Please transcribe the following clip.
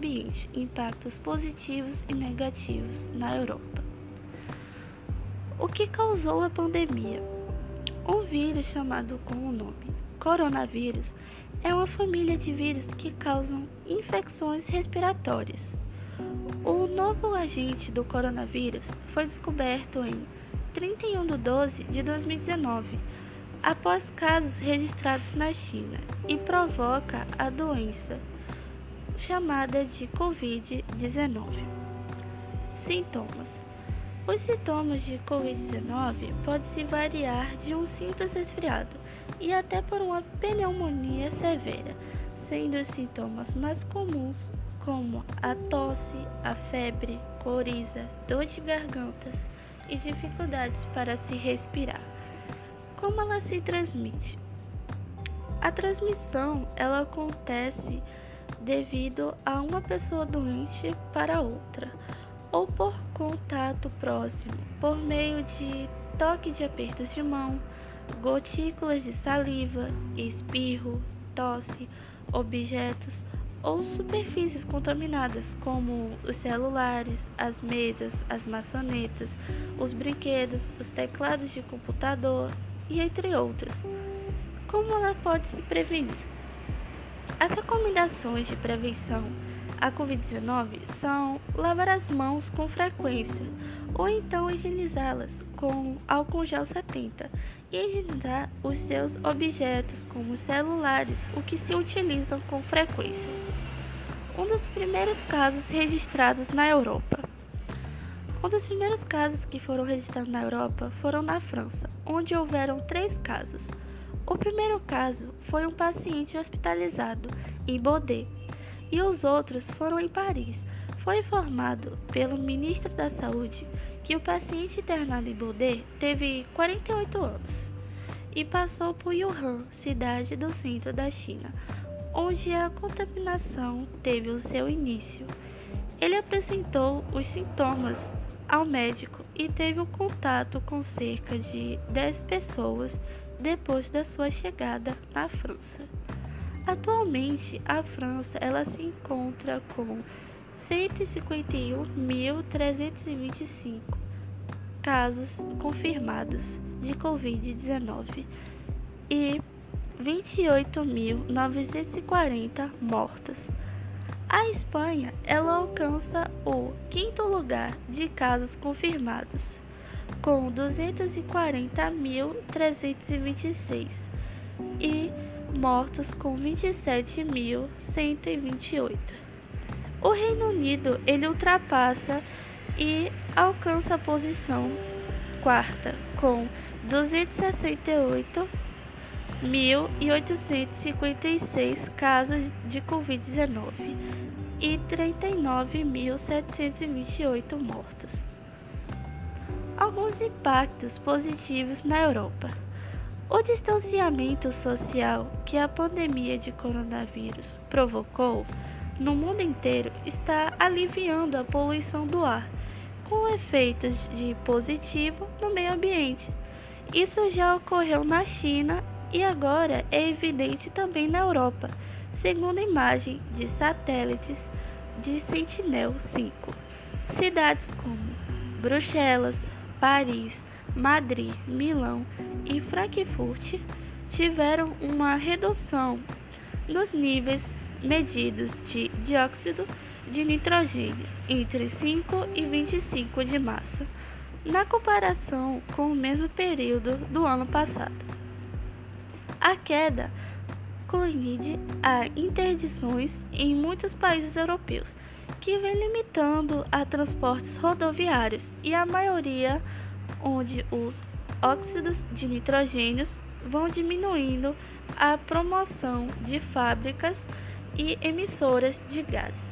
ambiente, impactos positivos e negativos na Europa. O que causou a pandemia? Um vírus chamado com o nome coronavírus é uma família de vírus que causam infecções respiratórias. O novo agente do coronavírus foi descoberto em 31 de 12 de 2019, após casos registrados na China, e provoca a doença chamada de Covid-19. Sintomas: Os sintomas de Covid-19 podem se variar de um simples resfriado e até por uma pneumonia severa, sendo os sintomas mais comuns como a tosse, a febre, coriza, dor de gargantas e dificuldades para se respirar. Como ela se transmite? A transmissão ela acontece devido a uma pessoa doente para outra, ou por contato próximo, por meio de toque de apertos de mão, gotículas de saliva, espirro, tosse, objetos ou superfícies contaminadas, como os celulares, as mesas, as maçanetas, os brinquedos, os teclados de computador e entre outros. Como ela pode se prevenir? As recomendações de prevenção à Covid-19 são lavar as mãos com frequência ou então higienizá-las com álcool gel 70 e higienizar os seus objetos como celulares, o que se utilizam com frequência. Um dos primeiros casos registrados na Europa. Um dos primeiros casos que foram registrados na Europa foram na França, onde houveram três casos. O primeiro caso foi um paciente hospitalizado em Bordeaux e os outros foram em Paris. Foi informado pelo ministro da Saúde que o paciente internado em Bordeaux teve 48 anos e passou por Wuhan, cidade do centro da China, onde a contaminação teve o seu início. Ele apresentou os sintomas ao médico e teve um contato com cerca de 10 pessoas depois da sua chegada na França. Atualmente, a França ela se encontra com 151.325 casos confirmados de Covid-19 e 28.940 mortos. A Espanha ela alcança o quinto lugar de casos confirmados com 240.326 e mortos com 27.128. O Reino Unido ele ultrapassa e alcança a posição quarta com 268.856 casos de Covid-19 e 39.728 mortos alguns impactos positivos na Europa. O distanciamento social que a pandemia de coronavírus provocou no mundo inteiro está aliviando a poluição do ar, com efeitos de positivo no meio ambiente. Isso já ocorreu na China e agora é evidente também na Europa, segundo a imagem de satélites de Sentinel-5. Cidades como Bruxelas, Paris, Madrid, Milão e Frankfurt tiveram uma redução nos níveis medidos de dióxido de nitrogênio entre 5 e 25 de março, na comparação com o mesmo período do ano passado. A queda coincide a interdições em muitos países europeus que vem limitando a transportes rodoviários e a maioria onde os óxidos de nitrogênio vão diminuindo a promoção de fábricas e emissoras de gases.